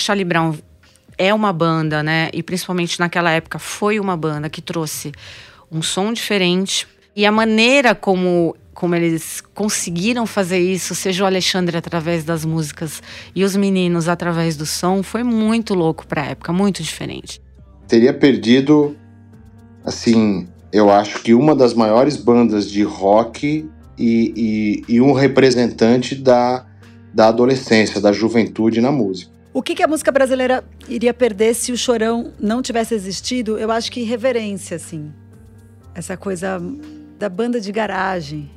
Charlie Brown é uma banda, né? E principalmente naquela época foi uma banda que trouxe um som diferente. E a maneira como, como eles conseguiram fazer isso, seja o Alexandre através das músicas e os meninos através do som, foi muito louco para a época, muito diferente. Teria perdido, assim, eu acho que uma das maiores bandas de rock e, e, e um representante da, da adolescência, da juventude na música. O que, que, a música brasileira iria perder se o chorão não tivesse existido? Eu acho que reverência, assim. Essa coisa da banda de garagem,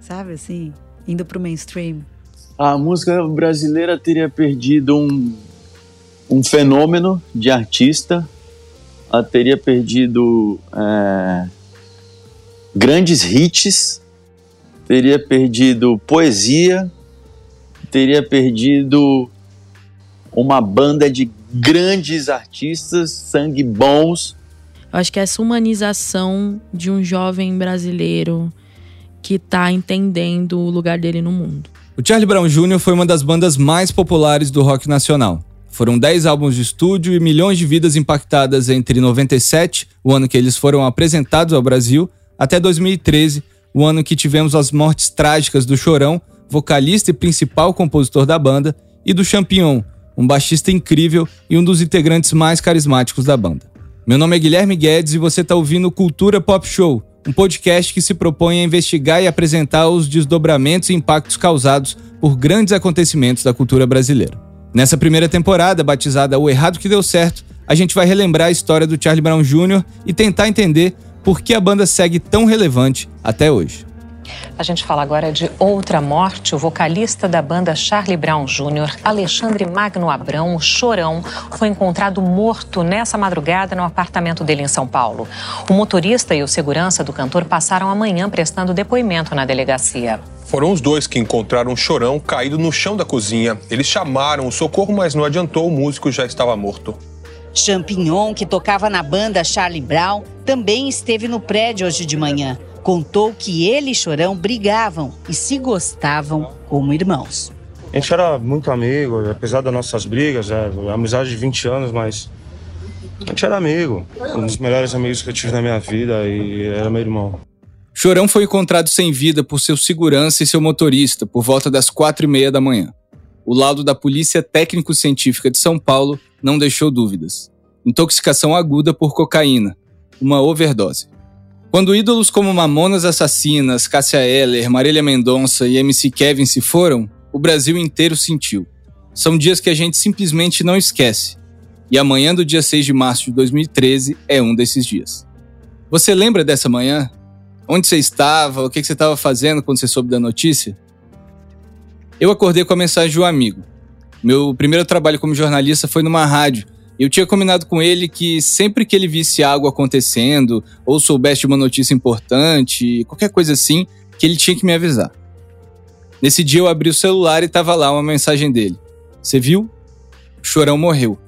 sabe, assim, indo pro mainstream. A música brasileira teria perdido um, um fenômeno de artista, ela teria perdido é, grandes hits, teria perdido poesia, teria perdido uma banda de grandes artistas, sangue bons. Eu acho que essa humanização de um jovem brasileiro que está entendendo o lugar dele no mundo. O Charlie Brown Jr. foi uma das bandas mais populares do rock nacional. Foram 10 álbuns de estúdio e milhões de vidas impactadas entre 97, o ano que eles foram apresentados ao Brasil, até 2013, o ano que tivemos as mortes trágicas do Chorão, vocalista e principal compositor da banda, e do Champignon, um baixista incrível e um dos integrantes mais carismáticos da banda. Meu nome é Guilherme Guedes e você está ouvindo Cultura Pop Show, um podcast que se propõe a investigar e apresentar os desdobramentos e impactos causados por grandes acontecimentos da cultura brasileira. Nessa primeira temporada, batizada O Errado que Deu Certo, a gente vai relembrar a história do Charlie Brown Jr. e tentar entender por que a banda segue tão relevante até hoje. A gente fala agora de outra morte. O vocalista da banda Charlie Brown Jr., Alexandre Magno Abrão, Chorão, foi encontrado morto nessa madrugada no apartamento dele em São Paulo. O motorista e o segurança do cantor passaram a manhã prestando depoimento na delegacia. Foram os dois que encontraram o Chorão caído no chão da cozinha. Eles chamaram o socorro, mas não adiantou, o músico já estava morto. Champignon, que tocava na banda Charlie Brown, também esteve no prédio hoje de manhã contou que ele e Chorão brigavam e se gostavam como irmãos. A gente era muito amigo, apesar das nossas brigas, é, amizade de 20 anos, mas a gente era amigo. Um dos melhores amigos que eu tive na minha vida e era meu irmão. Chorão foi encontrado sem vida por seu segurança e seu motorista por volta das quatro e meia da manhã. O laudo da Polícia Técnico-Científica de São Paulo não deixou dúvidas. Intoxicação aguda por cocaína, uma overdose. Quando ídolos como Mamonas Assassinas, Cássia Eller, Marília Mendonça e MC Kevin se foram, o Brasil inteiro sentiu. São dias que a gente simplesmente não esquece. E amanhã do dia 6 de março de 2013 é um desses dias. Você lembra dessa manhã? Onde você estava? O que você estava fazendo quando você soube da notícia? Eu acordei com a mensagem de um amigo. Meu primeiro trabalho como jornalista foi numa rádio eu tinha combinado com ele que sempre que ele visse algo acontecendo, ou soubesse uma notícia importante, qualquer coisa assim, que ele tinha que me avisar. Nesse dia eu abri o celular e tava lá uma mensagem dele. Você viu? O chorão morreu.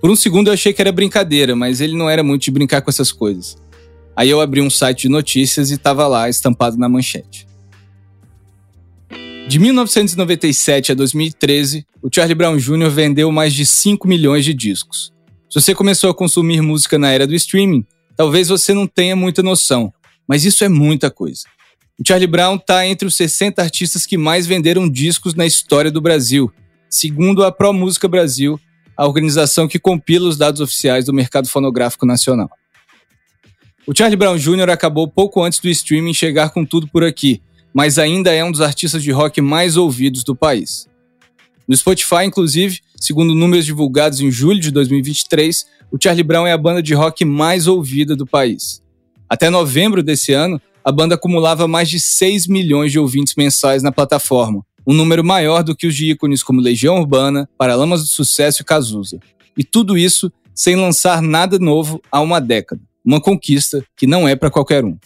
Por um segundo eu achei que era brincadeira, mas ele não era muito de brincar com essas coisas. Aí eu abri um site de notícias e tava lá estampado na manchete. De 1997 a 2013, o Charlie Brown Jr. vendeu mais de 5 milhões de discos. Se você começou a consumir música na era do streaming, talvez você não tenha muita noção, mas isso é muita coisa. O Charlie Brown está entre os 60 artistas que mais venderam discos na história do Brasil, segundo a Pro Música Brasil, a organização que compila os dados oficiais do mercado fonográfico nacional. O Charlie Brown Jr. acabou pouco antes do streaming chegar com tudo por aqui, mas ainda é um dos artistas de rock mais ouvidos do país. No Spotify, inclusive, segundo números divulgados em julho de 2023, o Charlie Brown é a banda de rock mais ouvida do país. Até novembro desse ano, a banda acumulava mais de 6 milhões de ouvintes mensais na plataforma, um número maior do que os de ícones como Legião Urbana, Paralamas do Sucesso e Cazuza. E tudo isso sem lançar nada novo há uma década. Uma conquista que não é para qualquer um.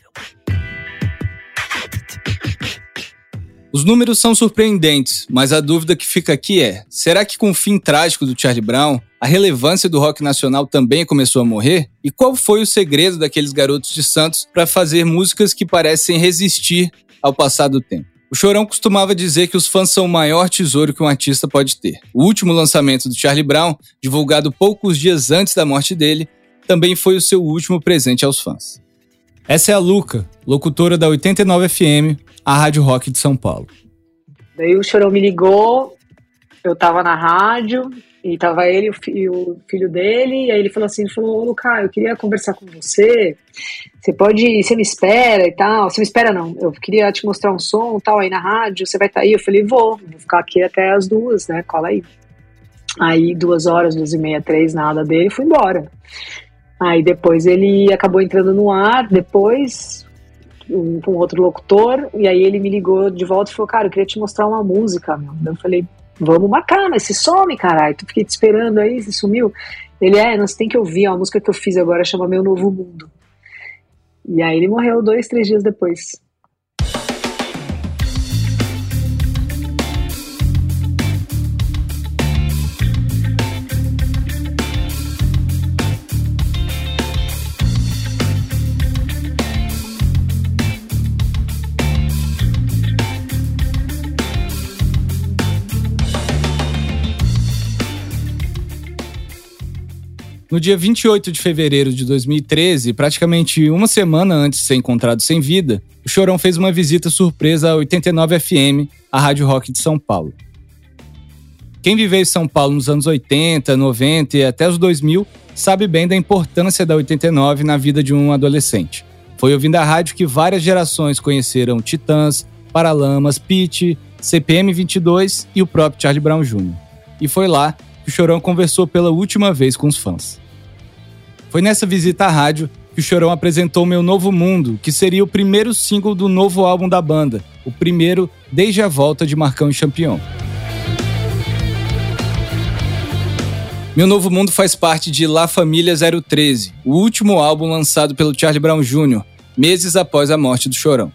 Os números são surpreendentes, mas a dúvida que fica aqui é: será que com o fim trágico do Charlie Brown, a relevância do rock nacional também começou a morrer? E qual foi o segredo daqueles garotos de Santos para fazer músicas que parecem resistir ao passar do tempo? O Chorão costumava dizer que os fãs são o maior tesouro que um artista pode ter. O último lançamento do Charlie Brown, divulgado poucos dias antes da morte dele, também foi o seu último presente aos fãs. Essa é a Luca, locutora da 89 FM, a Rádio Rock de São Paulo. Daí o Chorão me ligou, eu tava na rádio, e tava ele e o filho dele, e aí ele falou assim, ele falou, Luca, eu queria conversar com você, você pode, você me espera e tal, você me espera não, eu queria te mostrar um som tal aí na rádio, você vai estar tá aí? Eu falei, vou, vou ficar aqui até as duas, né, cola aí. Aí duas horas, duas e meia, três, nada dele, fui embora. Aí depois ele acabou entrando no ar, depois um, com outro locutor, e aí ele me ligou de volta e falou, cara, eu queria te mostrar uma música, meu. Eu falei, vamos marcar, mas se some, caralho, tu fiquei te esperando aí, você sumiu. Ele, é, nós tem que ouvir, a música que eu fiz agora chama Meu Novo Mundo. E aí ele morreu dois, três dias depois. No dia 28 de fevereiro de 2013, praticamente uma semana antes de ser encontrado sem vida, o Chorão fez uma visita surpresa à 89 FM, a Rádio Rock de São Paulo. Quem viveu em São Paulo nos anos 80, 90 e até os 2000 sabe bem da importância da 89 na vida de um adolescente. Foi ouvindo a rádio que várias gerações conheceram Titãs, Paralamas, Pitty, CPM 22 e o próprio Charlie Brown Jr. E foi lá que o Chorão conversou pela última vez com os fãs. Foi nessa visita à rádio que o Chorão apresentou Meu Novo Mundo, que seria o primeiro single do novo álbum da banda, o primeiro desde a volta de Marcão e Champion. Meu Novo Mundo faz parte de La Família 013, o último álbum lançado pelo Charlie Brown Jr., meses após a morte do Chorão.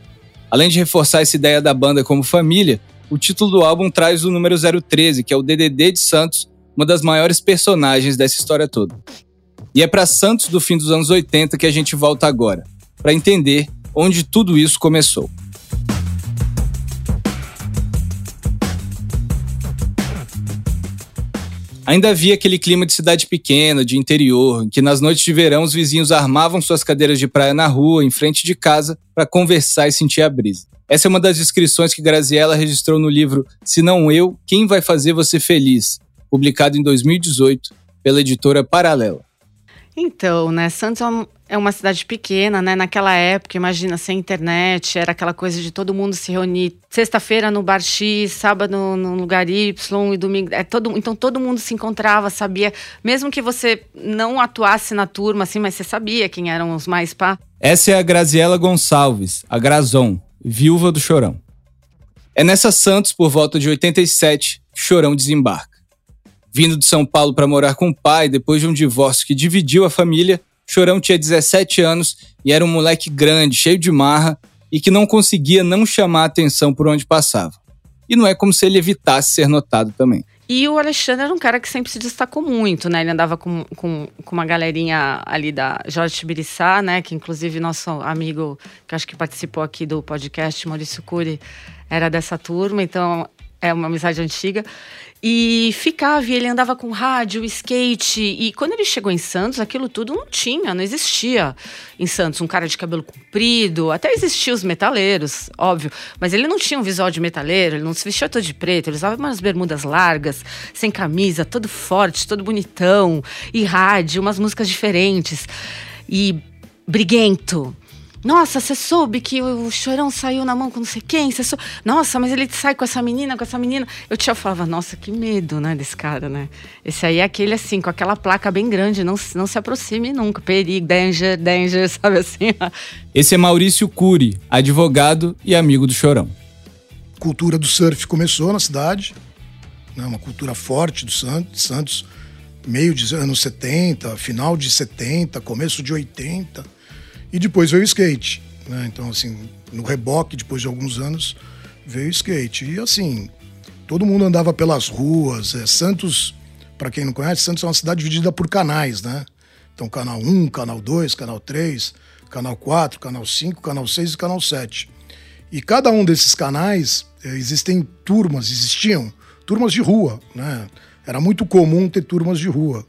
Além de reforçar essa ideia da banda como família, o título do álbum traz o número 013, que é o DDD de Santos, uma das maiores personagens dessa história toda. E é para Santos do fim dos anos 80 que a gente volta agora, para entender onde tudo isso começou. Ainda havia aquele clima de cidade pequena, de interior, em que nas noites de verão os vizinhos armavam suas cadeiras de praia na rua, em frente de casa, para conversar e sentir a brisa. Essa é uma das descrições que Graziella registrou no livro Se Não Eu, Quem Vai Fazer Você Feliz, publicado em 2018 pela editora Paralela. Então, né, Santos é, é uma cidade pequena, né? Naquela época, imagina, sem internet, era aquela coisa de todo mundo se reunir sexta-feira no bar X, sábado no lugar Y e domingo. É todo, então todo mundo se encontrava, sabia, mesmo que você não atuasse na turma, assim, mas você sabia quem eram os mais pá. Essa é a Graziela Gonçalves, a Grazon, viúva do Chorão. É nessa Santos, por volta de 87, que Chorão desembarca. Vindo de São Paulo para morar com o pai depois de um divórcio que dividiu a família, Chorão tinha 17 anos e era um moleque grande, cheio de marra e que não conseguia não chamar atenção por onde passava. E não é como se ele evitasse ser notado também. E o Alexandre era um cara que sempre se destacou muito, né? Ele andava com, com, com uma galerinha ali da Jorge Tibiriçá, né? Que inclusive nosso amigo, que acho que participou aqui do podcast, Maurício Cury, era dessa turma, então é uma amizade antiga. E ficava, e ele andava com rádio, skate. E quando ele chegou em Santos, aquilo tudo não tinha, não existia em Santos. Um cara de cabelo comprido, até existiam os metaleiros, óbvio. Mas ele não tinha um visual de metaleiro, ele não se vestia todo de preto, ele usava umas bermudas largas, sem camisa, todo forte, todo bonitão. E rádio, umas músicas diferentes. E briguento. Nossa, você soube que o chorão saiu na mão com não sei quem? Você sou... Nossa, mas ele sai com essa menina, com essa menina. Eu te falava, nossa, que medo, né, desse cara, né? Esse aí é aquele assim, com aquela placa bem grande, não, não se aproxime nunca. Perigo, danger, danger, sabe assim? Esse é Maurício Cury, advogado e amigo do chorão. Cultura do surf começou na cidade, né, uma cultura forte do Santos, Santos, meio de anos 70, final de 70, começo de 80 e depois veio o skate. Né? Então, assim, no reboque, depois de alguns anos, veio o skate. E assim, todo mundo andava pelas ruas. É, Santos, para quem não conhece, Santos é uma cidade dividida por canais, né? Então, canal 1, canal 2, canal 3, canal 4, canal 5, canal 6 e canal 7. E cada um desses canais é, existem turmas, existiam turmas de rua, né? Era muito comum ter turmas de rua.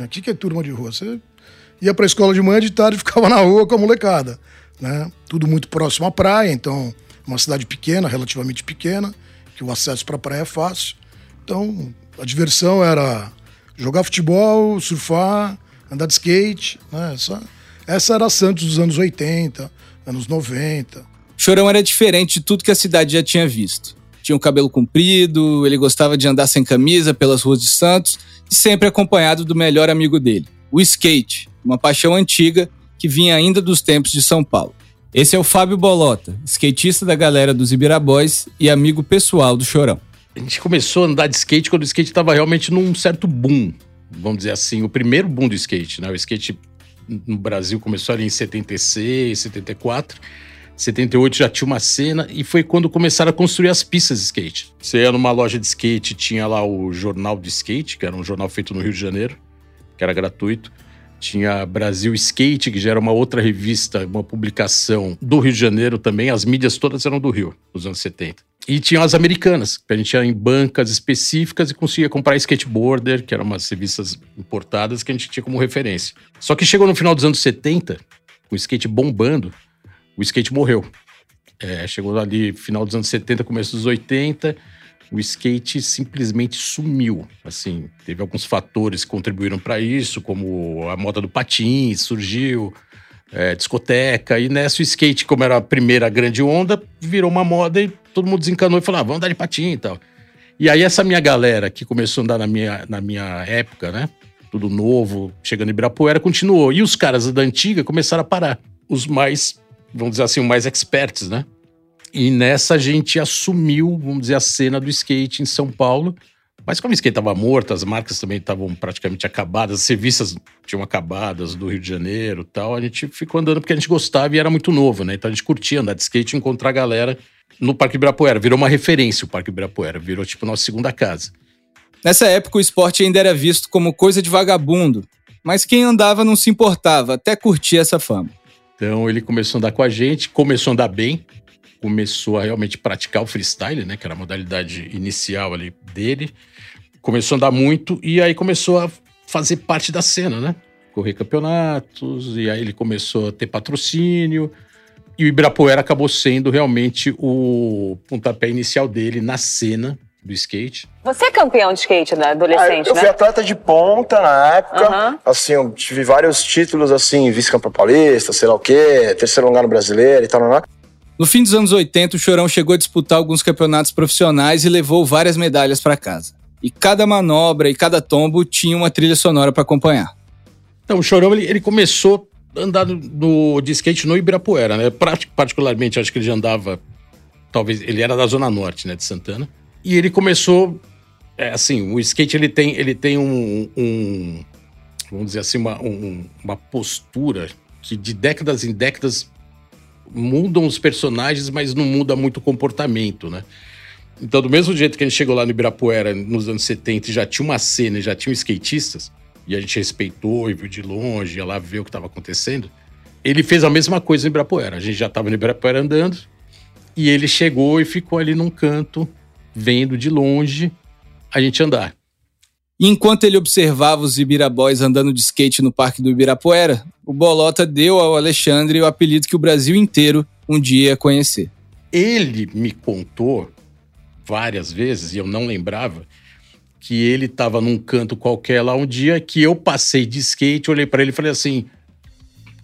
O que é turma de rua? Você ia para a escola de manhã de tarde ficava na rua com a molecada, né? Tudo muito próximo à praia, então uma cidade pequena, relativamente pequena, que o acesso para a praia é fácil. Então a diversão era jogar futebol, surfar, andar de skate, né? Essa, essa era Santos dos anos 80, anos 90. Chorão era diferente de tudo que a cidade já tinha visto. Tinha o cabelo comprido, ele gostava de andar sem camisa pelas ruas de Santos e sempre acompanhado do melhor amigo dele, o skate, uma paixão antiga que vinha ainda dos tempos de São Paulo. Esse é o Fábio Bolota, skatista da galera dos Ibiraboys e amigo pessoal do Chorão. A gente começou a andar de skate quando o skate estava realmente num certo boom, vamos dizer assim, o primeiro boom do skate, né? O skate no Brasil começou ali em 76, 74. 78 já tinha uma cena e foi quando começaram a construir as pistas de skate. Você ia numa loja de skate, tinha lá o Jornal de Skate, que era um jornal feito no Rio de Janeiro, que era gratuito. Tinha Brasil Skate, que já era uma outra revista, uma publicação do Rio de Janeiro também. As mídias todas eram do Rio, nos anos 70. E tinha as americanas, que a gente ia em bancas específicas e conseguia comprar skateboarder, que eram umas revistas importadas que a gente tinha como referência. Só que chegou no final dos anos 70, com o skate bombando, o skate morreu. É, chegou ali final dos anos 70, começo dos 80, o skate simplesmente sumiu. Assim, teve alguns fatores que contribuíram para isso, como a moda do patins surgiu, é, discoteca, e nessa o skate, como era a primeira grande onda, virou uma moda e todo mundo desencanou e falou: ah, vamos andar de patim e tal. E aí essa minha galera que começou a andar na minha, na minha época, né? Tudo novo, chegando em Ibirapuera, continuou. E os caras da antiga começaram a parar. Os mais vamos dizer assim, mais experts, né? E nessa a gente assumiu, vamos dizer, a cena do skate em São Paulo. Mas como o skate estava morto, as marcas também estavam praticamente acabadas, as revistas tinham acabadas do Rio de Janeiro tal, a gente ficou andando porque a gente gostava e era muito novo, né? Então a gente curtia andar de skate e encontrar a galera no Parque Ibirapuera. Virou uma referência o Parque Ibirapuera, virou tipo nossa segunda casa. Nessa época o esporte ainda era visto como coisa de vagabundo, mas quem andava não se importava, até curtir essa fama. Então ele começou a andar com a gente, começou a andar bem, começou a realmente praticar o freestyle, né, que era a modalidade inicial ali dele. Começou a andar muito e aí começou a fazer parte da cena, né? Correr campeonatos e aí ele começou a ter patrocínio. E o Ibirapuera acabou sendo realmente o pontapé inicial dele na cena do skate. Você é campeão de skate da adolescente, ah, eu, eu né? fui atleta de ponta na época. Uhum. Assim, eu tive vários títulos, assim, vice-campeão paulista, sei lá o quê, terceiro lugar no brasileiro e tal, não, não. No fim dos anos 80, o Chorão chegou a disputar alguns campeonatos profissionais e levou várias medalhas para casa. E cada manobra e cada tombo tinha uma trilha sonora para acompanhar. Então, o Chorão ele, ele começou a andar no, de skate no Ibirapuera, né? Particularmente, acho que ele já andava. Talvez ele era da Zona Norte, né, de Santana. E ele começou. É, assim, o skate ele tem, ele tem um, um vamos dizer assim, uma, um, uma postura que de décadas em décadas mudam os personagens, mas não muda muito o comportamento, né? Então, do mesmo jeito que a gente chegou lá no Ibirapuera nos anos 70 e já tinha uma cena, já tinha skatistas, e a gente respeitou e viu de longe, ia lá ver o que estava acontecendo, ele fez a mesma coisa no Ibirapuera. A gente já estava no Ibirapuera andando, e ele chegou e ficou ali num canto, vendo de longe a gente andar. Enquanto ele observava os Ibiraboys andando de skate no Parque do Ibirapuera, o Bolota deu ao Alexandre o apelido que o Brasil inteiro um dia ia conhecer. Ele me contou várias vezes, e eu não lembrava, que ele estava num canto qualquer lá um dia que eu passei de skate, olhei para ele e falei assim: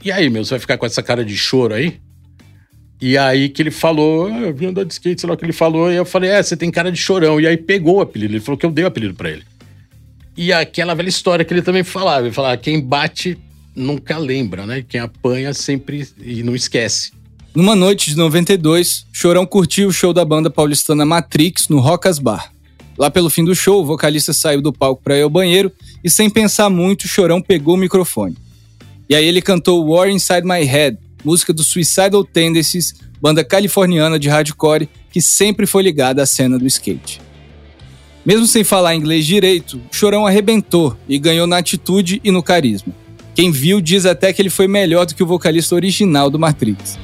E aí, meu, você vai ficar com essa cara de choro aí? E aí que ele falou, ah, eu vim andar de skate, sei lá o que ele falou, e eu falei, é, você tem cara de chorão. E aí pegou o apelido, ele falou que eu dei o apelido para ele. E aquela velha história que ele também falava, ele falava, quem bate nunca lembra, né? Quem apanha sempre e não esquece. Numa noite de 92, Chorão curtiu o show da banda paulistana Matrix no Rocas Bar. Lá pelo fim do show, o vocalista saiu do palco para ir ao banheiro e, sem pensar muito, Chorão pegou o microfone. E aí ele cantou War Inside My Head, música do Suicidal Tendencies, banda californiana de hardcore que sempre foi ligada à cena do skate. Mesmo sem falar inglês direito, Chorão arrebentou e ganhou na atitude e no carisma. Quem viu diz até que ele foi melhor do que o vocalista original do Matrix.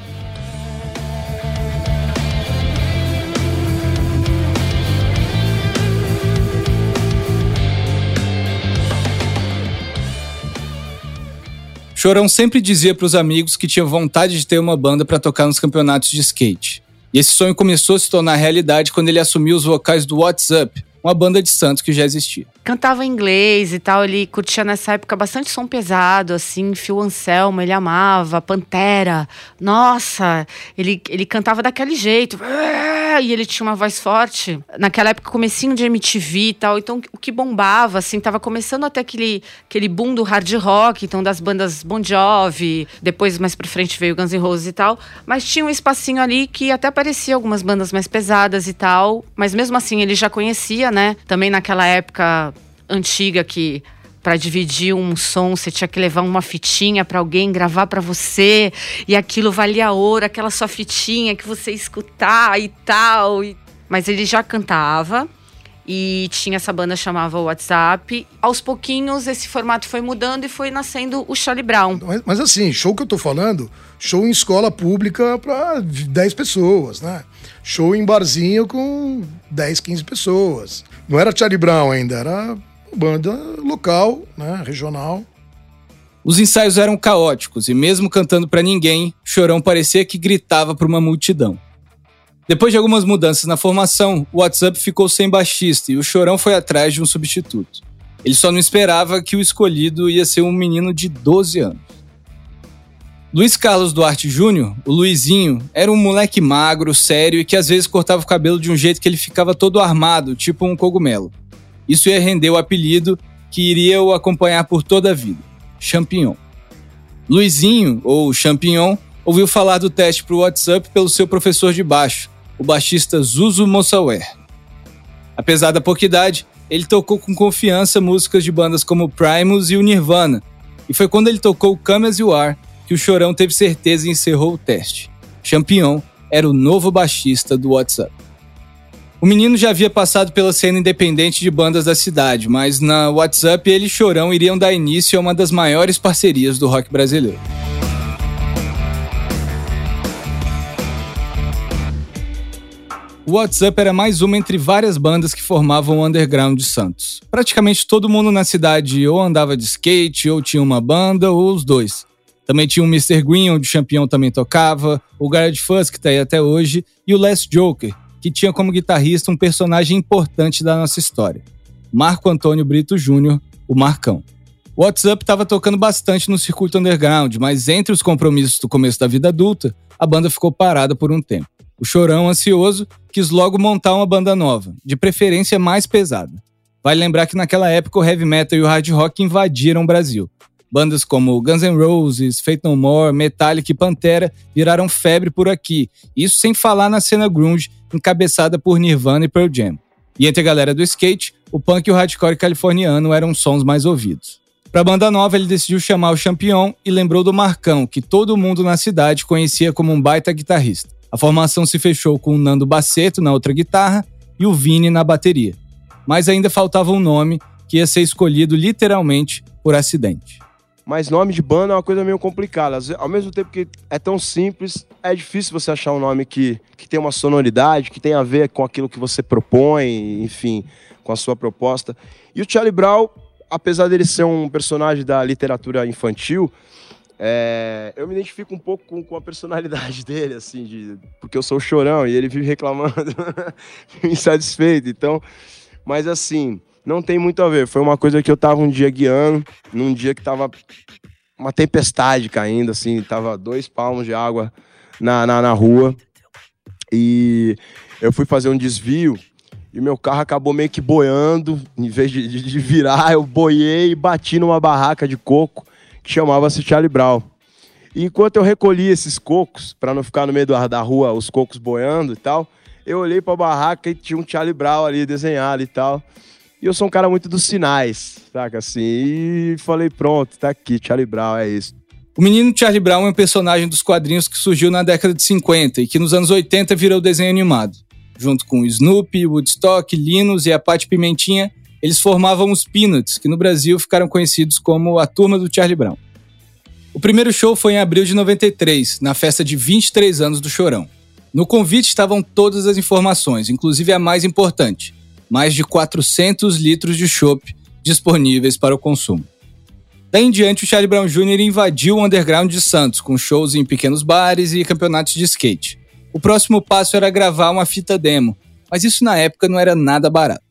Chorão sempre dizia para os amigos que tinha vontade de ter uma banda para tocar nos campeonatos de skate. E esse sonho começou a se tornar realidade quando ele assumiu os vocais do WhatsApp, uma banda de Santos que já existia. Cantava em inglês e tal, ele curtia nessa época bastante som pesado, assim, Phil Anselmo, ele amava, Pantera. Nossa, ele, ele cantava daquele jeito. E ele tinha uma voz forte. Naquela época, comecinho de MTV e tal, então o que bombava, assim, tava começando até aquele, aquele boom do hard rock, então das bandas Bon Jovi, depois mais pra frente veio Guns N' Roses e tal, mas tinha um espacinho ali que até aparecia algumas bandas mais pesadas e tal, mas mesmo assim ele já conhecia, né? Também naquela época antiga que para dividir um som você tinha que levar uma fitinha para alguém gravar para você e aquilo valia ouro, aquela sua fitinha que você escutar e tal. E... Mas ele já cantava e tinha essa banda chamava WhatsApp. Aos pouquinhos esse formato foi mudando e foi nascendo o Charlie Brown. Mas, mas assim, show que eu tô falando, show em escola pública para 10 pessoas, né? Show em barzinho com 10, 15 pessoas. Não era Charlie Brown ainda, era banda local, né, regional. Os ensaios eram caóticos e mesmo cantando para ninguém, Chorão parecia que gritava para uma multidão. Depois de algumas mudanças na formação, o WhatsApp ficou sem baixista e o Chorão foi atrás de um substituto. Ele só não esperava que o escolhido ia ser um menino de 12 anos. Luiz Carlos Duarte Júnior, o Luizinho, era um moleque magro, sério e que às vezes cortava o cabelo de um jeito que ele ficava todo armado, tipo um cogumelo. Isso ia render o apelido que iria o acompanhar por toda a vida: Champignon. Luizinho, ou Champignon, ouviu falar do teste para o WhatsApp pelo seu professor de baixo, o baixista Zuzu Mossawer. Apesar da pouca idade, ele tocou com confiança músicas de bandas como Primus e o Nirvana, e foi quando ele tocou Come As You Are que o Chorão teve certeza e encerrou o teste. Champignon era o novo baixista do WhatsApp. O menino já havia passado pela cena independente de bandas da cidade, mas na WhatsApp ele e Chorão iriam dar início a uma das maiores parcerias do rock brasileiro. O WhatsApp era mais uma entre várias bandas que formavam o underground de Santos. Praticamente todo mundo na cidade ou andava de skate, ou tinha uma banda, ou os dois. Também tinha o Mr. Green, onde o Champion também tocava, o Garage Fuzz, que está aí até hoje, e o Last Joker, que tinha como guitarrista um personagem importante da nossa história, Marco Antônio Brito Júnior, o Marcão. O WhatsApp estava tocando bastante no circuito underground, mas entre os compromissos do começo da vida adulta, a banda ficou parada por um tempo. O Chorão, ansioso, quis logo montar uma banda nova, de preferência mais pesada. Vale lembrar que naquela época o heavy metal e o hard rock invadiram o Brasil. Bandas como Guns N' Roses, Fate No More, Metallica e Pantera viraram febre por aqui. Isso sem falar na cena grunge, encabeçada por Nirvana e Pearl Jam. E entre a galera do skate, o punk e o hardcore californiano eram sons mais ouvidos. Para a banda nova, ele decidiu chamar o Champion e lembrou do Marcão, que todo mundo na cidade conhecia como um baita guitarrista. A formação se fechou com o Nando Baceto na outra guitarra e o Vini na bateria. Mas ainda faltava um nome que ia ser escolhido literalmente por acidente. Mas nome de banda é uma coisa meio complicada. Ao mesmo tempo que é tão simples, é difícil você achar um nome que, que tem uma sonoridade, que tem a ver com aquilo que você propõe, enfim, com a sua proposta. E o Charlie Brown, apesar dele ser um personagem da literatura infantil, é, eu me identifico um pouco com, com a personalidade dele, assim, de, porque eu sou chorão e ele vive reclamando, insatisfeito. Então, mas assim, não tem muito a ver. Foi uma coisa que eu tava um dia guiando, num dia que tava uma tempestade caindo, assim, tava dois palmos de água na, na, na rua. E eu fui fazer um desvio e meu carro acabou meio que boiando. Em vez de, de, de virar, eu boiei e bati numa barraca de coco que chamava-se Charlie Brown. E enquanto eu recolhi esses cocos, para não ficar no meio da rua, os cocos boiando e tal, eu olhei para a barraca e tinha um Charlie Brown ali desenhado e tal. E eu sou um cara muito dos sinais, saca assim? E falei, pronto, tá aqui, Charlie Brown, é isso. O menino Charlie Brown é um personagem dos quadrinhos que surgiu na década de 50 e que nos anos 80 virou desenho animado. Junto com Snoopy, Woodstock, Linus e a Pate Pimentinha, eles formavam os Peanuts, que no Brasil ficaram conhecidos como a Turma do Charlie Brown. O primeiro show foi em abril de 93, na festa de 23 anos do Chorão. No convite estavam todas as informações, inclusive a mais importante: mais de 400 litros de chopp disponíveis para o consumo. Daí em diante, o Charlie Brown Jr. invadiu o underground de Santos, com shows em pequenos bares e campeonatos de skate. O próximo passo era gravar uma fita demo, mas isso na época não era nada barato.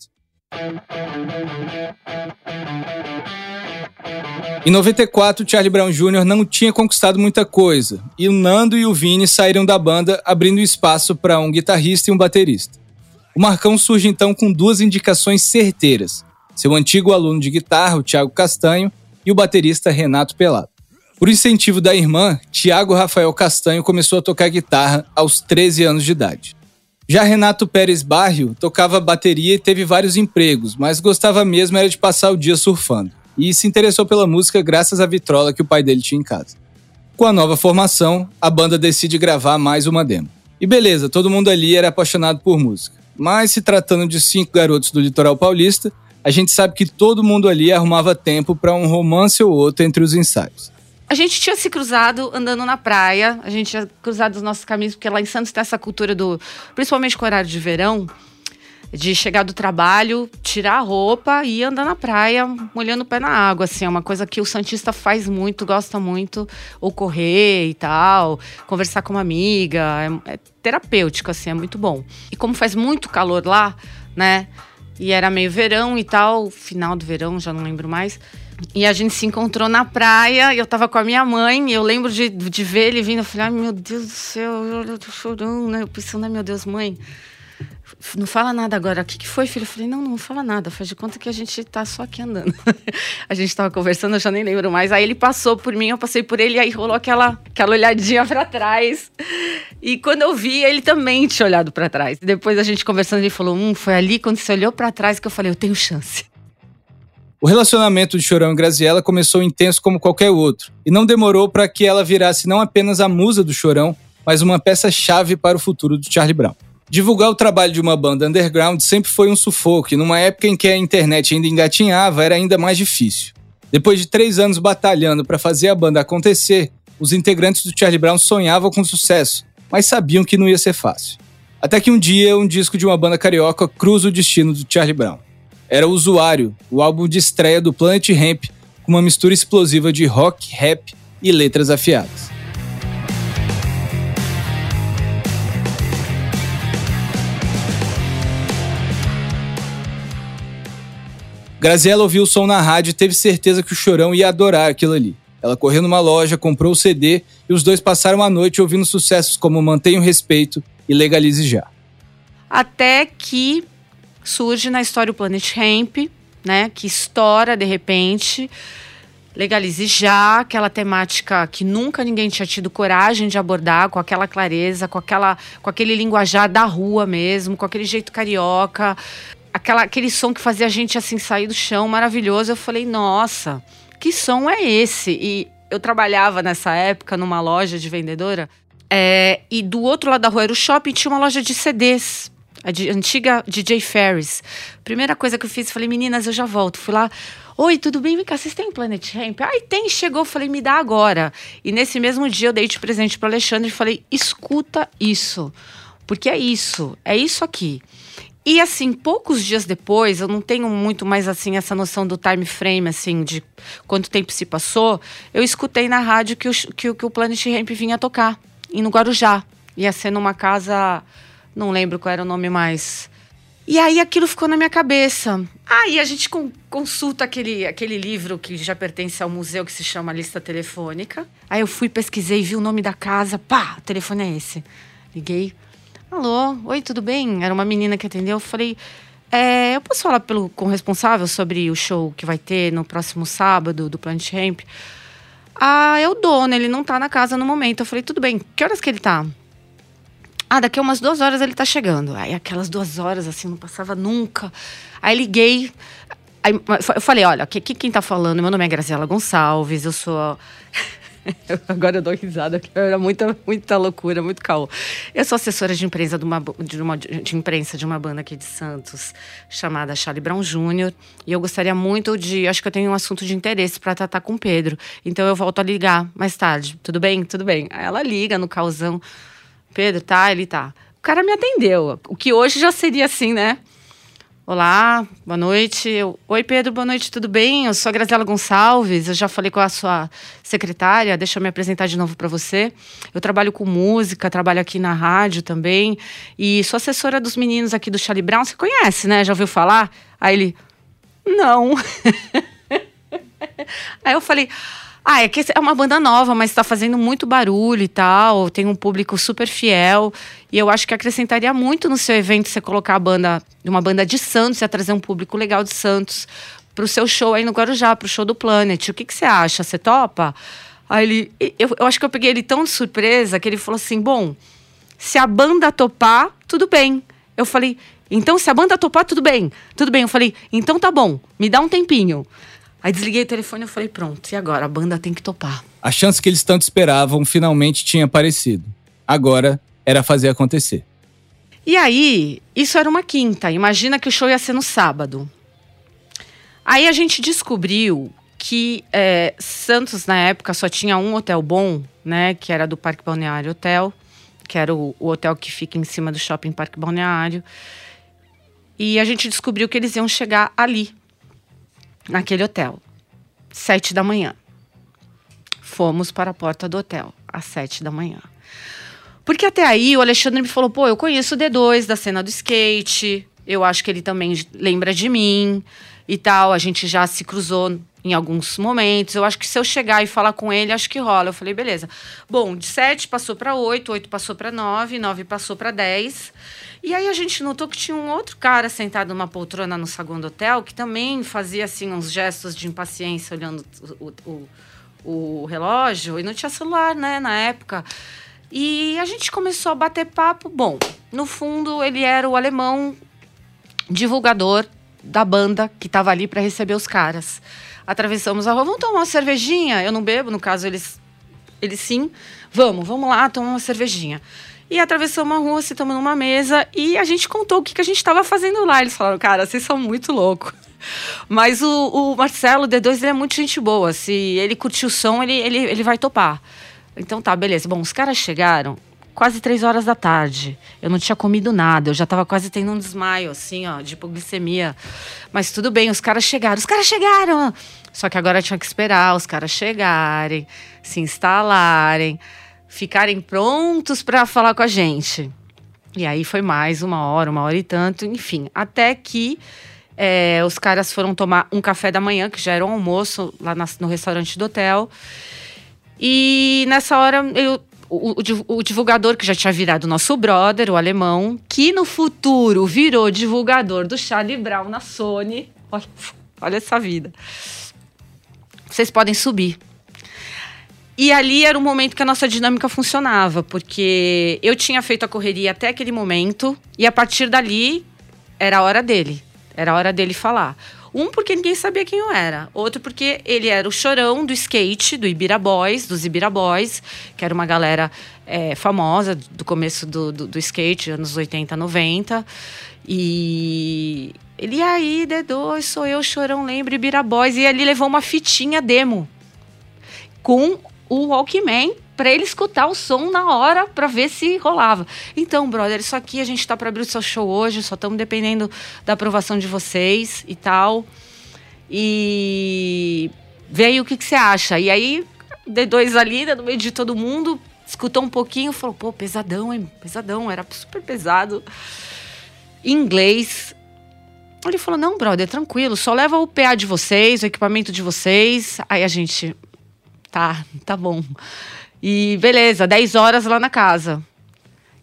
Em 94, Charlie Brown Jr. não tinha conquistado muita coisa, e o Nando e o Vini saíram da banda, abrindo espaço para um guitarrista e um baterista. O Marcão surge então com duas indicações certeiras: seu antigo aluno de guitarra, o Thiago Castanho, e o baterista Renato Pelado. Por incentivo da irmã, Tiago Rafael Castanho começou a tocar guitarra aos 13 anos de idade. Já Renato Pérez Barrio tocava bateria e teve vários empregos, mas gostava mesmo era de passar o dia surfando. E se interessou pela música graças à vitrola que o pai dele tinha em casa. Com a nova formação, a banda decide gravar mais uma demo. E beleza, todo mundo ali era apaixonado por música. Mas se tratando de cinco garotos do litoral paulista, a gente sabe que todo mundo ali arrumava tempo para um romance ou outro entre os ensaios. A gente tinha se cruzado andando na praia, a gente tinha cruzado os nossos caminhos, porque lá em Santos tem essa cultura do. Principalmente com o horário de verão, de chegar do trabalho, tirar a roupa e andar na praia, molhando o pé na água, assim, é uma coisa que o santista faz muito, gosta muito, ou correr e tal, conversar com uma amiga, é, é terapêutico, assim, é muito bom. E como faz muito calor lá, né, e era meio verão e tal, final do verão, já não lembro mais, e a gente se encontrou na praia, eu tava com a minha mãe, eu lembro de, de ver ele vindo. Eu falei, ai meu Deus do céu, eu tô chorando, né? Eu pensando, ai meu Deus, mãe, não fala nada agora. O que, que foi, filho? Eu falei, não, não fala nada. Faz de conta que a gente tá só aqui andando. a gente tava conversando, eu já nem lembro mais. Aí ele passou por mim, eu passei por ele, aí rolou aquela, aquela olhadinha para trás. E quando eu vi, ele também tinha olhado para trás. Depois a gente conversando, ele falou: Hum, foi ali quando você olhou para trás que eu falei, eu tenho chance. O relacionamento de Chorão e Graziella começou intenso como qualquer outro, e não demorou para que ela virasse não apenas a musa do Chorão, mas uma peça-chave para o futuro do Charlie Brown. Divulgar o trabalho de uma banda underground sempre foi um sufoco, e numa época em que a internet ainda engatinhava, era ainda mais difícil. Depois de três anos batalhando para fazer a banda acontecer, os integrantes do Charlie Brown sonhavam com sucesso, mas sabiam que não ia ser fácil. Até que um dia, um disco de uma banda carioca cruza o destino do Charlie Brown era Usuário, o álbum de estreia do Planet Ramp, com uma mistura explosiva de rock, rap e letras afiadas. Graziella ouviu o som na rádio e teve certeza que o Chorão ia adorar aquilo ali. Ela correu numa loja, comprou o CD e os dois passaram a noite ouvindo sucessos como Mantenha o Respeito e Legalize Já. Até que surge na história o Planet Hemp, né, que estoura de repente. Legalize já, aquela temática que nunca ninguém tinha tido coragem de abordar, com aquela clareza, com, aquela, com aquele linguajar da rua mesmo, com aquele jeito carioca, aquela, aquele som que fazia a gente assim sair do chão, maravilhoso. Eu falei, nossa, que som é esse? E eu trabalhava nessa época numa loja de vendedora, é, e do outro lado da rua era o shopping, tinha uma loja de CDs a de, antiga DJ Ferris. Primeira coisa que eu fiz, falei, meninas, eu já volto. Fui lá, oi, tudo bem? Vem cá, vocês têm Planet Ramp? Ai, tem, chegou. Falei, me dá agora. E nesse mesmo dia eu dei de presente para Alexandre e falei, escuta isso. Porque é isso, é isso aqui. E assim, poucos dias depois, eu não tenho muito mais assim essa noção do time frame, assim, de quanto tempo se passou, eu escutei na rádio que o, que, que o Planet Ramp vinha tocar, e no Guarujá. Ia ser numa casa não lembro qual era o nome mais. E aí aquilo ficou na minha cabeça. Aí a gente consulta aquele, aquele livro que já pertence ao museu que se chama Lista Telefônica. Aí eu fui, pesquisei, vi o nome da casa. Pá, o telefone é esse. Liguei. Alô, oi, tudo bem? Era uma menina que atendeu. Eu falei, é, eu posso falar pelo, com o responsável sobre o show que vai ter no próximo sábado do Planet Ramp? Ah, é o dono, ele não tá na casa no momento. Eu falei, tudo bem, que horas que ele tá? Ah, daqui a umas duas horas ele tá chegando. Aí aquelas duas horas, assim, não passava nunca. Aí liguei. Aí, eu falei, olha, que, que, quem tá falando? Meu nome é Graciela Gonçalves, eu sou. Agora eu dou risada, porque era muita, muita loucura, muito caô. Eu sou assessora de imprensa de uma, de, uma, de imprensa de uma banda aqui de Santos, chamada Charlie Brown Jr. E eu gostaria muito de. Acho que eu tenho um assunto de interesse para tratar com o Pedro. Então eu volto a ligar mais tarde. Tudo bem? Tudo bem. Aí ela liga no causão. Pedro, tá? Ele tá. O cara me atendeu. O que hoje já seria assim, né? Olá, boa noite. Oi, Pedro, boa noite, tudo bem? Eu sou a Graziela Gonçalves, eu já falei com a sua secretária, deixa eu me apresentar de novo para você. Eu trabalho com música, trabalho aqui na rádio também, e sou assessora dos meninos aqui do Charlie Brown. Você conhece, né? Já ouviu falar? Aí ele, não. Aí eu falei, ah, é que é uma banda nova, mas está fazendo muito barulho e tal, tem um público super fiel. E eu acho que acrescentaria muito no seu evento você colocar a banda, uma banda de Santos, e trazer um público legal de Santos para o seu show aí no Guarujá, para o show do Planet. O que, que você acha? Você topa? Aí ele, eu, eu acho que eu peguei ele tão de surpresa que ele falou assim: bom, se a banda topar, tudo bem. Eu falei, então se a banda topar, tudo bem. Tudo bem. Eu falei, então tá bom, me dá um tempinho. Aí desliguei o telefone e falei, pronto, e agora? A banda tem que topar. A chance que eles tanto esperavam finalmente tinha aparecido. Agora era fazer acontecer. E aí, isso era uma quinta. Imagina que o show ia ser no sábado. Aí a gente descobriu que é, Santos, na época, só tinha um hotel bom, né? Que era do Parque Balneário Hotel, que era o, o hotel que fica em cima do Shopping Parque Balneário. E a gente descobriu que eles iam chegar ali, naquele hotel, sete da manhã. Fomos para a porta do hotel, às sete da manhã. Porque até aí o Alexandre me falou: pô, eu conheço o D2 da cena do skate, eu acho que ele também lembra de mim e tal. A gente já se cruzou em alguns momentos. Eu acho que se eu chegar e falar com ele, acho que rola. Eu falei, beleza. Bom, de sete passou para oito, oito passou para nove, nove passou para dez. E aí a gente notou que tinha um outro cara sentado numa poltrona no saguão do hotel que também fazia assim uns gestos de impaciência olhando o, o, o relógio e não tinha celular, né, na época. E a gente começou a bater papo. Bom, no fundo ele era o alemão divulgador da banda que estava ali para receber os caras. Atravessamos a rua, vamos tomar uma cervejinha? Eu não bebo, no caso eles, eles sim. Vamos, vamos lá tomar uma cervejinha. E atravessamos a rua, sentamos numa mesa e a gente contou o que, que a gente estava fazendo lá. Eles falaram, cara, vocês são muito loucos. Mas o, o Marcelo, o D2, ele é muito gente boa. Se ele curtir o som, ele, ele, ele vai topar. Então tá, beleza. Bom, os caras chegaram quase três horas da tarde. Eu não tinha comido nada, eu já estava quase tendo um desmaio, assim, ó, de hipoglicemia. Mas tudo bem, os caras chegaram, os caras chegaram! Só que agora tinha que esperar os caras chegarem, se instalarem ficarem prontos para falar com a gente. E aí foi mais uma hora, uma hora e tanto, enfim, até que é, os caras foram tomar um café da manhã, que já era um almoço lá na, no restaurante do hotel. E nessa hora eu, o, o, o, divulgador que já tinha virado nosso brother, o alemão, que no futuro virou divulgador do Charlie Brown na Sony. Olha, olha essa vida. Vocês podem subir. E ali era um momento que a nossa dinâmica funcionava, porque eu tinha feito a correria até aquele momento, e a partir dali era a hora dele. Era a hora dele falar. Um, porque ninguém sabia quem eu era. Outro, porque ele era o chorão do skate, do Ibira Boys, dos Ibira Boys, que era uma galera é, famosa do começo do, do, do, skate, anos 80, 90. E ele, aí, D2, sou eu, chorão, lembra Ibira Boys. E ali levou uma fitinha demo com o Walkman para ele escutar o som na hora para ver se rolava. Então, brother, isso aqui a gente está para abrir o seu show hoje, só estamos dependendo da aprovação de vocês e tal. E veio o que, que você acha. E aí, D2 ali, no meio de todo mundo, escutou um pouquinho, falou: pô, pesadão, hein? Pesadão, era super pesado. Em inglês. Ele falou: não, brother, tranquilo, só leva o PA de vocês, o equipamento de vocês. Aí a gente, Tá, tá bom. E beleza, 10 horas lá na casa.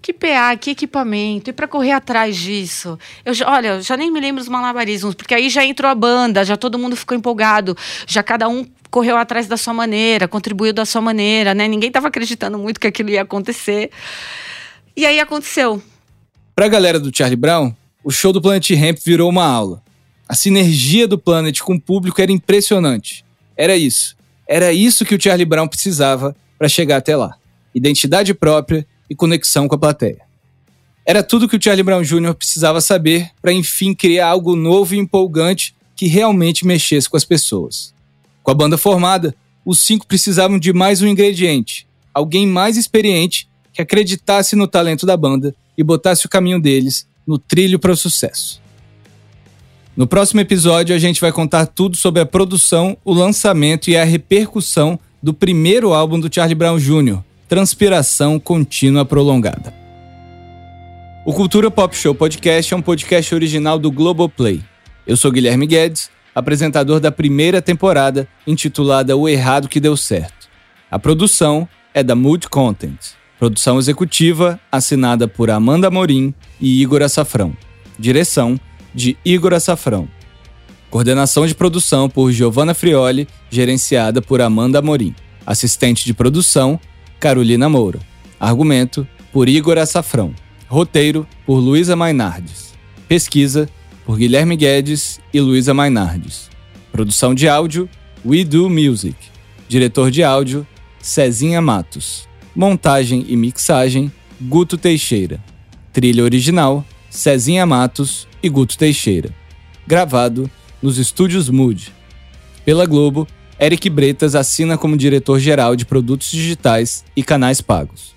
Que PA, que equipamento, e para correr atrás disso. Eu já, olha, já nem me lembro os malabarismos, porque aí já entrou a banda, já todo mundo ficou empolgado, já cada um correu atrás da sua maneira, contribuiu da sua maneira, né? Ninguém estava acreditando muito que aquilo ia acontecer. E aí aconteceu. Pra galera do Charlie Brown, o show do Planet Ramp virou uma aula. A sinergia do Planet com o público era impressionante. Era isso. Era isso que o Charlie Brown precisava para chegar até lá: identidade própria e conexão com a plateia. Era tudo que o Charlie Brown Jr. precisava saber para enfim criar algo novo e empolgante que realmente mexesse com as pessoas. Com a banda formada, os cinco precisavam de mais um ingrediente: alguém mais experiente que acreditasse no talento da banda e botasse o caminho deles no trilho para o sucesso. No próximo episódio, a gente vai contar tudo sobre a produção, o lançamento e a repercussão do primeiro álbum do Charlie Brown Jr., Transpiração Contínua Prolongada. O Cultura Pop Show Podcast é um podcast original do Globoplay. Eu sou Guilherme Guedes, apresentador da primeira temporada, intitulada O Errado que Deu Certo. A produção é da Mood Content. Produção executiva assinada por Amanda Morim e Igor Açafrão. Direção de Igor Açafrão. Coordenação de produção por Giovanna Frioli, gerenciada por Amanda Morim. Assistente de produção, Carolina Moura. Argumento, por Igor Açafrão. Roteiro, por Luísa Mainardes. Pesquisa, por Guilherme Guedes e Luísa Mainardes. Produção de áudio, We Do Music. Diretor de áudio, Cezinha Matos. Montagem e mixagem, Guto Teixeira. Trilha original, Cezinha Matos e Guto Teixeira. Gravado nos estúdios Mood. Pela Globo, Eric Bretas assina como diretor-geral de produtos digitais e canais pagos.